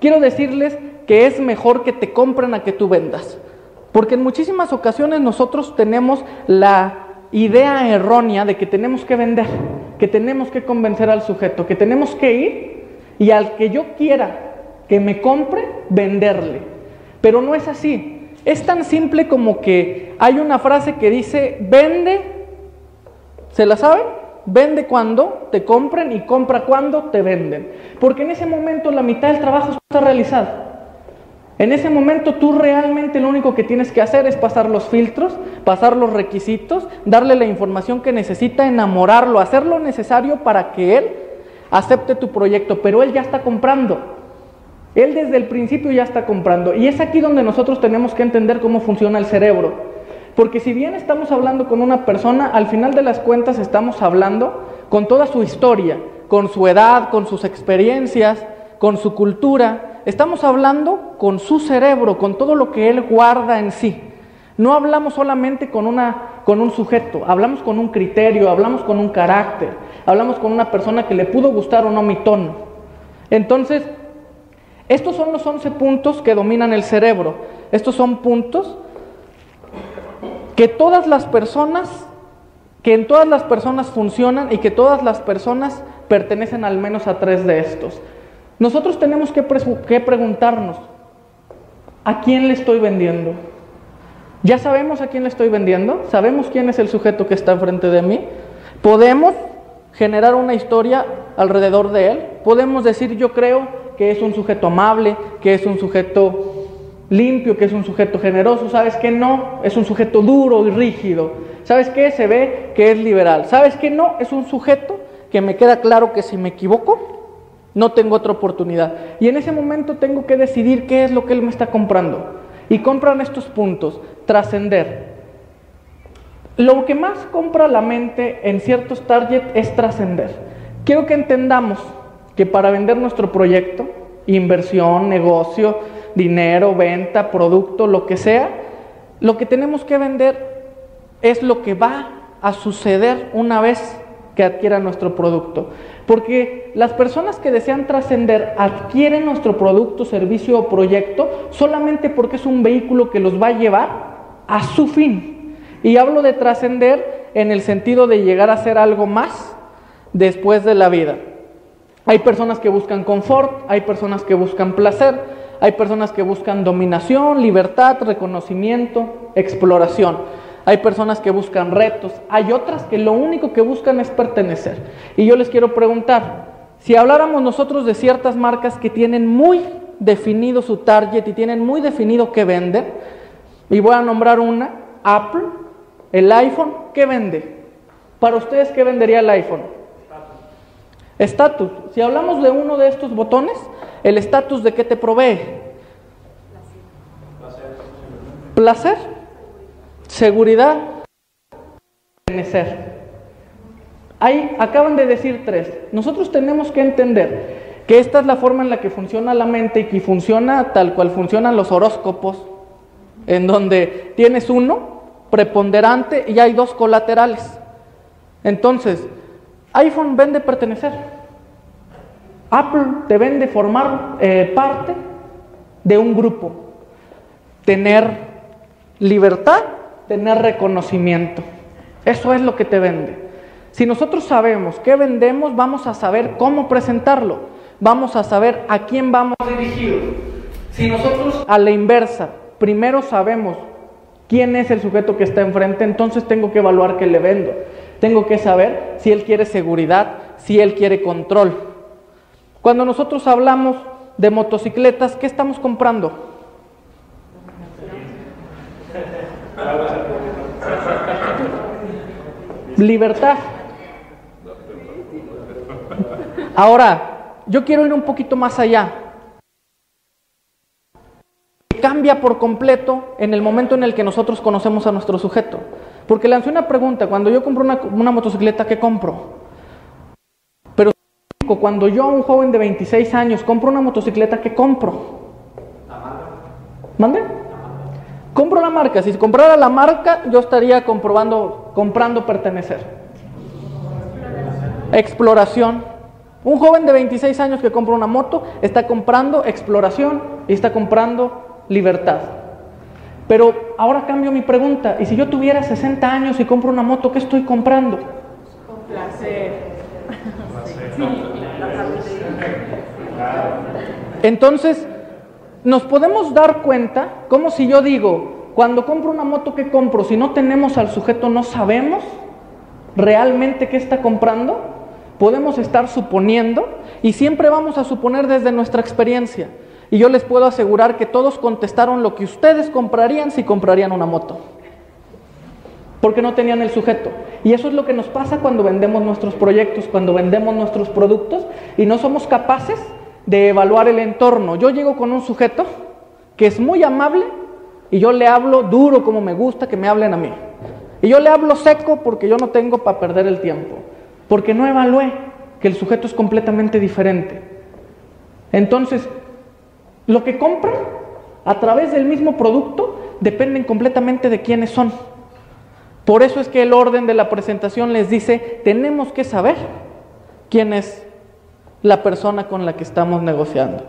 quiero decirles que es mejor que te compren a que tú vendas. Porque en muchísimas ocasiones nosotros tenemos la idea errónea de que tenemos que vender, que tenemos que convencer al sujeto, que tenemos que ir y al que yo quiera que me compre, venderle. Pero no es así. Es tan simple como que hay una frase que dice, vende, ¿se la saben? Vende cuando te compren y compra cuando te venden. Porque en ese momento la mitad del trabajo está realizado. En ese momento tú realmente lo único que tienes que hacer es pasar los filtros, pasar los requisitos, darle la información que necesita, enamorarlo, hacer lo necesario para que él acepte tu proyecto, pero él ya está comprando. Él desde el principio ya está comprando. Y es aquí donde nosotros tenemos que entender cómo funciona el cerebro. Porque si bien estamos hablando con una persona, al final de las cuentas estamos hablando con toda su historia, con su edad, con sus experiencias, con su cultura, estamos hablando con su cerebro, con todo lo que él guarda en sí. No hablamos solamente con, una, con un sujeto, hablamos con un criterio, hablamos con un carácter, hablamos con una persona que le pudo gustar o no mi tono. Entonces, estos son los 11 puntos que dominan el cerebro. Estos son puntos que todas las personas, que en todas las personas funcionan y que todas las personas pertenecen al menos a tres de estos. Nosotros tenemos que, preguntarnos, ¿a quién le estoy vendiendo? ¿Ya sabemos a quién le estoy vendiendo? ¿Sabemos quién es el sujeto que está enfrente de mí? ¿Podemos generar una historia alrededor de él? ¿Podemos decir yo creo que es un sujeto amable, que es un sujeto limpio, que es un sujeto generoso? ¿Sabes que no? Es un sujeto duro y rígido. ¿Sabes qué? Se ve que es liberal. ¿Sabes que no? Es un sujeto que me queda claro que si me equivoco, no tengo otra oportunidad. Y en ese momento tengo que decidir qué es lo que él me está comprando. Y compran estos puntos, trascender. Lo que más compra la mente en ciertos targets es trascender. Quiero que entendamos que para vender nuestro proyecto, inversión, negocio, dinero, venta, producto, lo que sea, lo que tenemos que vender es lo que va a suceder una vez que adquiera nuestro producto. Porque las personas que desean trascender adquieren nuestro producto, servicio o proyecto solamente porque es un vehículo que los va a llevar a su fin. Y hablo de trascender en el sentido de llegar a ser algo más después de la vida. Hay personas que buscan confort, hay personas que buscan placer, hay personas que buscan dominación, libertad, reconocimiento, exploración. Hay personas que buscan retos, hay otras que lo único que buscan es pertenecer. Y yo les quiero preguntar, si habláramos nosotros de ciertas marcas que tienen muy definido su target y tienen muy definido qué venden, y voy a nombrar una, Apple, el iPhone, ¿qué vende? Para ustedes, ¿qué vendería el iPhone? Estatus. Si hablamos de uno de estos botones, el estatus de qué te provee? Placer seguridad, pertenecer. Ahí acaban de decir tres. Nosotros tenemos que entender que esta es la forma en la que funciona la mente y que funciona tal cual funcionan los horóscopos, en donde tienes uno preponderante y hay dos colaterales. Entonces, iPhone vende pertenecer. Apple te vende formar eh, parte de un grupo, tener libertad tener reconocimiento. Eso es lo que te vende. Si nosotros sabemos qué vendemos, vamos a saber cómo presentarlo. Vamos a saber a quién vamos dirigidos. Si nosotros a la inversa, primero sabemos quién es el sujeto que está enfrente, entonces tengo que evaluar qué le vendo. Tengo que saber si él quiere seguridad, si él quiere control. Cuando nosotros hablamos de motocicletas, ¿qué estamos comprando? Libertad. Ahora, yo quiero ir un poquito más allá. Cambia por completo en el momento en el que nosotros conocemos a nuestro sujeto. Porque hace una pregunta, cuando yo compro una motocicleta, ¿qué compro? Cuando yo, un joven de 26 años, compro una motocicleta, ¿qué compro? ¿Mande? Compro la marca. Si comprara la marca, yo estaría comprobando, comprando pertenecer. Exploración. Un joven de 26 años que compra una moto está comprando exploración y está comprando libertad. Pero ahora cambio mi pregunta, ¿y si yo tuviera 60 años y compro una moto, qué estoy comprando? Placer. Entonces, nos podemos dar cuenta, como si yo digo, cuando compro una moto, ¿qué compro? Si no tenemos al sujeto, no sabemos realmente qué está comprando, podemos estar suponiendo y siempre vamos a suponer desde nuestra experiencia. Y yo les puedo asegurar que todos contestaron lo que ustedes comprarían si comprarían una moto. Porque no tenían el sujeto. Y eso es lo que nos pasa cuando vendemos nuestros proyectos, cuando vendemos nuestros productos y no somos capaces de evaluar el entorno. Yo llego con un sujeto que es muy amable y yo le hablo duro como me gusta que me hablen a mí. Y yo le hablo seco porque yo no tengo para perder el tiempo, porque no evalué que el sujeto es completamente diferente. Entonces, lo que compran a través del mismo producto dependen completamente de quiénes son. Por eso es que el orden de la presentación les dice, tenemos que saber quién es la persona con la que estamos negociando.